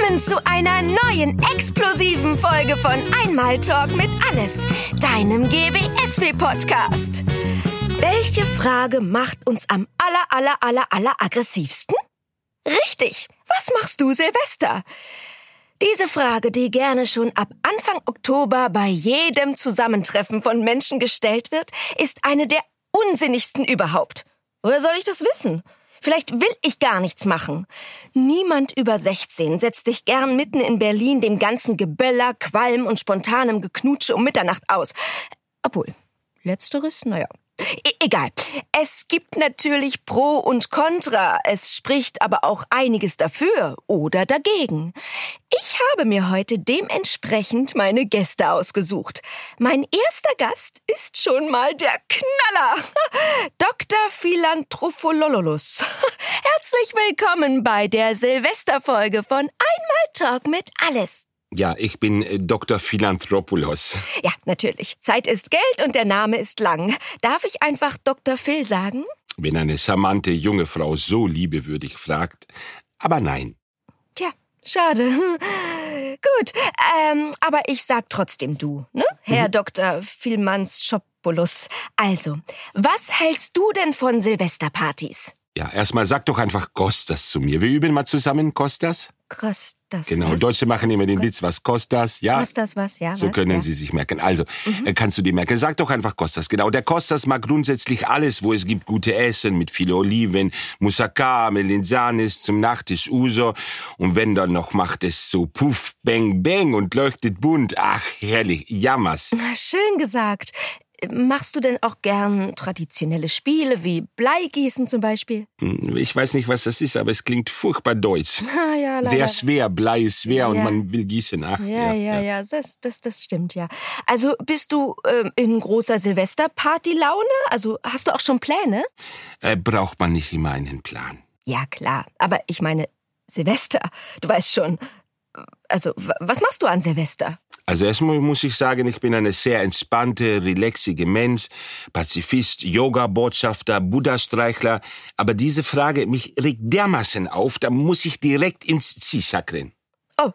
Willkommen zu einer neuen explosiven Folge von Einmal Talk mit Alles, deinem GWSW-Podcast. Welche Frage macht uns am aller, aller, aller, aller aggressivsten? Richtig, was machst du Silvester? Diese Frage, die gerne schon ab Anfang Oktober bei jedem Zusammentreffen von Menschen gestellt wird, ist eine der unsinnigsten überhaupt. Woher soll ich das wissen? Vielleicht will ich gar nichts machen. Niemand über 16 setzt sich gern mitten in Berlin dem ganzen Geböller, Qualm und spontanem Geknutsche um Mitternacht aus. Obwohl, letzteres, naja, E egal. Es gibt natürlich Pro und Contra. Es spricht aber auch einiges dafür oder dagegen. Ich habe mir heute dementsprechend meine Gäste ausgesucht. Mein erster Gast ist schon mal der Knaller. Dr. Philanthropholololus. Herzlich willkommen bei der Silvesterfolge von Einmal Talk mit Alles. Ja, ich bin äh, Dr. Philanthropoulos. Ja, natürlich. Zeit ist Geld und der Name ist lang. Darf ich einfach Dr. Phil sagen? Wenn eine charmante junge Frau so liebewürdig fragt. Aber nein. Tja, schade. Gut, ähm, aber ich sag trotzdem du, ne? Herr mhm. Dr. Philmans Schopoulos. Also, was hältst du denn von Silvesterpartys? Ja, erstmal sag doch einfach Kostas zu mir. Wir üben mal zusammen Kostas. Kostas. Genau, was? Deutsche machen immer den Witz, was Kostas, ja? Kostas was, ja. So können ja. sie sich merken. Also, mhm. Äh, kannst du dir merken. Sag doch einfach Kostas. Genau, der Kostas mag grundsätzlich alles, wo es gibt gute Essen mit viele Oliven, Moussaka, Melinsanis, zum Nachtisch Uso. Und wenn dann noch macht es so puff, bang, bang und leuchtet bunt. Ach, herrlich, jammers. Schön gesagt. Machst du denn auch gern traditionelle Spiele wie Bleigießen zum Beispiel? Hm, ich weiß nicht, was das ist, aber es klingt furchtbar deutsch. Ah, ja. Sehr schwer, Blei ist schwer ja. und man will gießen. Ach, ja, ja, ja, ja, Das, das, das stimmt, ja. Also bist du äh, in großer Silvesterparty-Laune? Also hast du auch schon Pläne? Äh, braucht man nicht immer einen Plan. Ja, klar. Aber ich meine, Silvester, du weißt schon. Also, was machst du an Silvester? Also erstmal muss ich sagen, ich bin eine sehr entspannte, relaxige Mensch, Pazifist, Yoga-Botschafter, Buddha-Streichler. Aber diese Frage mich regt dermaßen auf, da muss ich direkt ins Ziehsack Oh,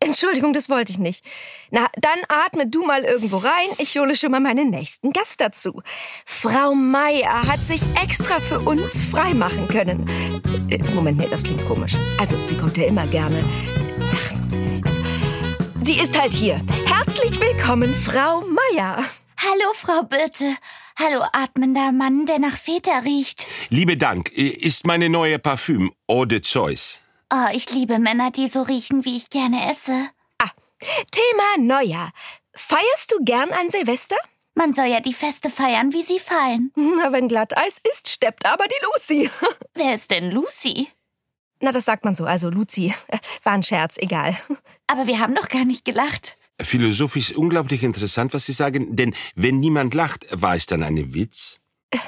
Entschuldigung, das wollte ich nicht. Na, dann atme du mal irgendwo rein. Ich hole schon mal meinen nächsten Gast dazu. Frau Meier hat sich extra für uns freimachen können. Äh, Moment, nee, das klingt komisch. Also, sie kommt ja immer gerne. Sie ist halt hier. Herzlich willkommen, Frau Meier. Hallo, Frau Birte. Hallo, atmender Mann, der nach Feta riecht. Liebe Dank, ist meine neue Parfüm Eau de Choice. Oh, ich liebe Männer, die so riechen, wie ich gerne esse. Ah, Thema Neujahr. Feierst du gern an Silvester? Man soll ja die Feste feiern, wie sie fallen. Na, wenn Glatteis ist, steppt aber die Lucy. Wer ist denn Lucy? Na, das sagt man so. Also, Luzi. War ein Scherz, egal. Aber wir haben doch gar nicht gelacht. Philosophisch unglaublich interessant, was Sie sagen, denn wenn niemand lacht, war es dann ein Witz?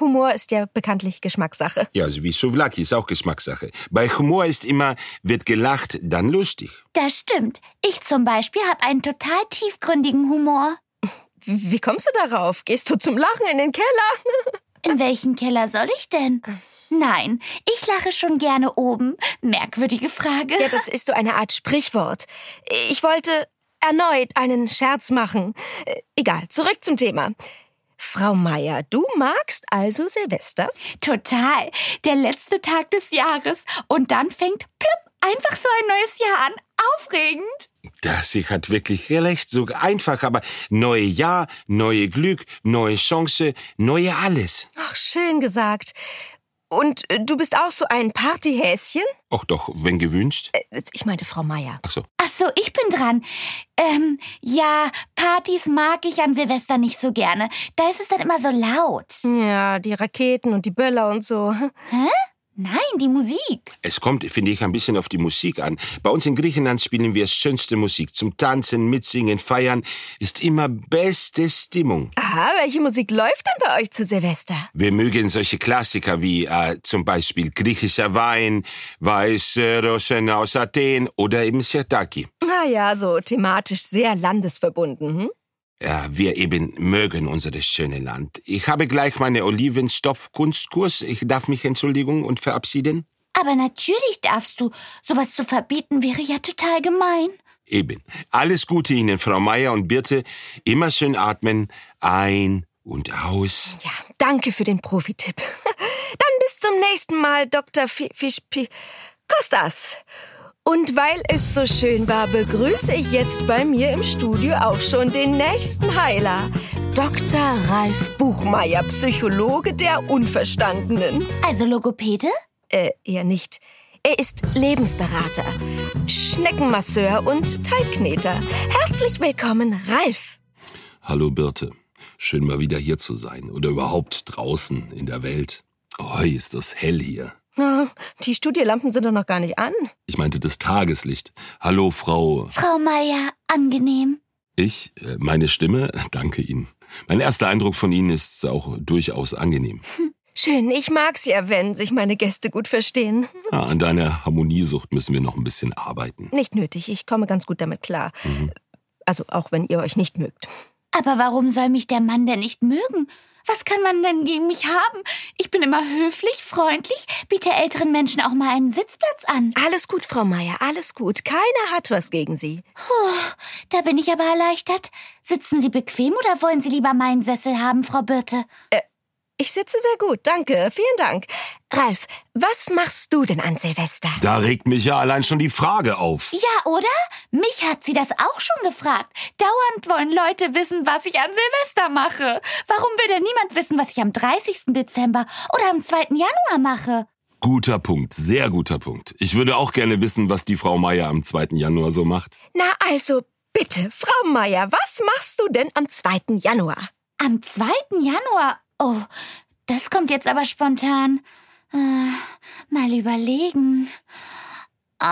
Humor ist ja bekanntlich Geschmackssache. Ja, also wie Souvlaki ist auch Geschmackssache. Bei Humor ist immer, wird gelacht, dann lustig. Das stimmt. Ich zum Beispiel habe einen total tiefgründigen Humor. Wie kommst du darauf? Gehst du zum Lachen in den Keller? In welchen Keller soll ich denn? Nein, ich lache schon gerne oben. Merkwürdige Frage. Ja, das ist so eine Art Sprichwort. Ich wollte erneut einen Scherz machen. Egal, zurück zum Thema. Frau Meier, du magst also Silvester? Total. Der letzte Tag des Jahres. Und dann fängt plupp einfach so ein neues Jahr an. Aufregend. Das sie hat wirklich recht, so einfach, aber neue Jahr, neue Glück, neue Chance, neue alles. Ach, schön gesagt. Und äh, du bist auch so ein Partyhäschen? Ach doch, wenn gewünscht. Äh, ich meinte Frau Meier. Ach so. Ach so, ich bin dran. Ähm, ja, Partys mag ich an Silvester nicht so gerne. Da ist es dann immer so laut. Ja, die Raketen und die Böller und so. Hä? Nein, die Musik. Es kommt, finde ich, ein bisschen auf die Musik an. Bei uns in Griechenland spielen wir schönste Musik. Zum Tanzen, Mitsingen, Feiern ist immer beste Stimmung. Aha, welche Musik läuft denn bei euch zu Silvester? Wir mögen solche Klassiker wie äh, zum Beispiel griechischer Wein, weiße Rosen aus Athen oder eben Sirtaki. Ah ja, so thematisch sehr landesverbunden. Hm? Ja, wir eben mögen unser schöne Land. Ich habe gleich meine Olivenstopf-Kunstkurs. Ich darf mich entschuldigen und verabschieden. Aber natürlich darfst du. Sowas zu verbieten wäre ja total gemein. Eben. Alles Gute Ihnen, Frau Meier und Birte. Immer schön atmen. Ein und aus. Ja, danke für den Profitipp. Dann bis zum nächsten Mal, Dr. Fischpi Kostas. Und weil es so schön war, begrüße ich jetzt bei mir im Studio auch schon den nächsten Heiler. Dr. Ralf Buchmeier, Psychologe der Unverstandenen. Also Logopäde? Äh, eher nicht. Er ist Lebensberater, Schneckenmasseur und Teigkneter. Herzlich willkommen, Ralf. Hallo Birte. Schön mal wieder hier zu sein oder überhaupt draußen in der Welt. Oh, ist das hell hier. Die Studielampen sind doch noch gar nicht an. Ich meinte das Tageslicht. Hallo, Frau. Frau Meier, angenehm. Ich, äh, meine Stimme, danke Ihnen. Mein erster Eindruck von Ihnen ist auch durchaus angenehm. Schön, ich mag's ja, wenn sich meine Gäste gut verstehen. Ja, an deiner Harmoniesucht müssen wir noch ein bisschen arbeiten. Nicht nötig, ich komme ganz gut damit klar. Mhm. Also auch wenn ihr euch nicht mögt. Aber warum soll mich der Mann denn nicht mögen? Was kann man denn gegen mich haben? Ich bin immer höflich, freundlich, biete älteren Menschen auch mal einen Sitzplatz an. Alles gut, Frau Meier, alles gut. Keiner hat was gegen Sie. Puh, da bin ich aber erleichtert. Sitzen Sie bequem oder wollen Sie lieber meinen Sessel haben, Frau Birte? Äh, ich sitze sehr gut, danke, vielen Dank. Ralf, was machst du denn an Silvester? Da regt mich ja allein schon die Frage auf. Ja, oder? Mich hat sie das auch schon gefragt. Dauernd wollen Leute wissen, was ich an Silvester mache. Warum will denn niemand wissen, was ich am 30. Dezember oder am 2. Januar mache? Guter Punkt, sehr guter Punkt. Ich würde auch gerne wissen, was die Frau Meier am 2. Januar so macht. Na also, bitte, Frau Meier, was machst du denn am 2. Januar? Am 2. Januar? Oh, das kommt jetzt aber spontan. Äh, mal überlegen. Oh.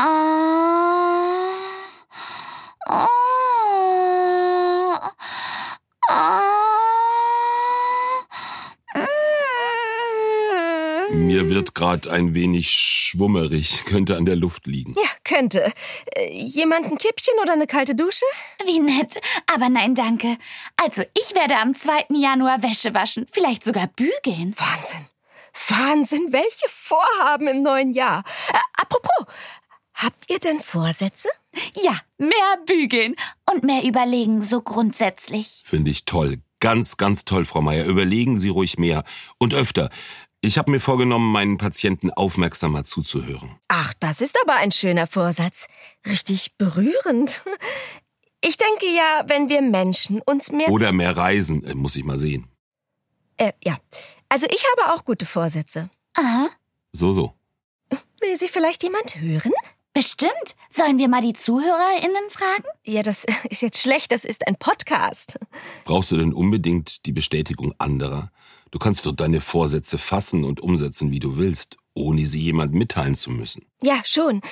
Oh. Mir wird gerade ein wenig schwummerig, könnte an der Luft liegen. Ja, könnte. Äh, jemand ein Kippchen oder eine kalte Dusche? Wie nett. Aber nein, danke. Also, ich werde am 2. Januar Wäsche waschen, vielleicht sogar bügeln. Wahnsinn. Wahnsinn, welche Vorhaben im neuen Jahr. Äh, apropos, habt ihr denn Vorsätze? Ja, mehr bügeln und mehr überlegen, so grundsätzlich. Finde ich toll. Ganz, ganz toll, Frau Meier. Überlegen Sie ruhig mehr und öfter. Ich habe mir vorgenommen, meinen Patienten aufmerksamer zuzuhören. Ach, das ist aber ein schöner Vorsatz. Richtig berührend. Ich denke ja, wenn wir Menschen uns mehr. Oder mehr reisen, äh, muss ich mal sehen. Äh, ja. Also ich habe auch gute Vorsätze. Aha. So, so. Will sie vielleicht jemand hören? Bestimmt. Sollen wir mal die ZuhörerInnen fragen? Ja, das ist jetzt schlecht. Das ist ein Podcast. Brauchst du denn unbedingt die Bestätigung anderer? Du kannst doch deine Vorsätze fassen und umsetzen, wie du willst, ohne sie jemand mitteilen zu müssen. Ja, schon.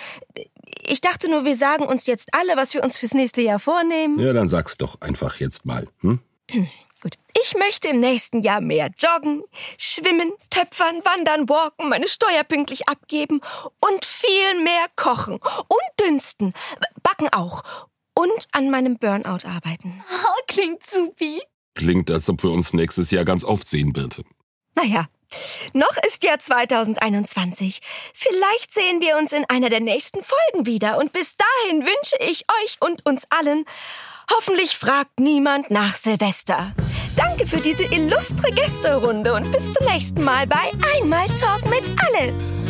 Ich dachte nur, wir sagen uns jetzt alle, was wir uns fürs nächste Jahr vornehmen. Ja, dann sag's doch einfach jetzt mal. Hm? Gut. Ich möchte im nächsten Jahr mehr joggen, schwimmen, töpfern, wandern, walken, meine Steuer pünktlich abgeben und viel mehr kochen und dünsten, backen auch und an meinem Burnout arbeiten. Oh, klingt supi. Klingt, als ob wir uns nächstes Jahr ganz oft sehen, Birte. Naja, noch ist ja 2021. Vielleicht sehen wir uns in einer der nächsten Folgen wieder. Und bis dahin wünsche ich euch und uns allen, hoffentlich fragt niemand nach Silvester. Danke für diese illustre Gästerunde und bis zum nächsten Mal bei Einmal Talk mit Alles.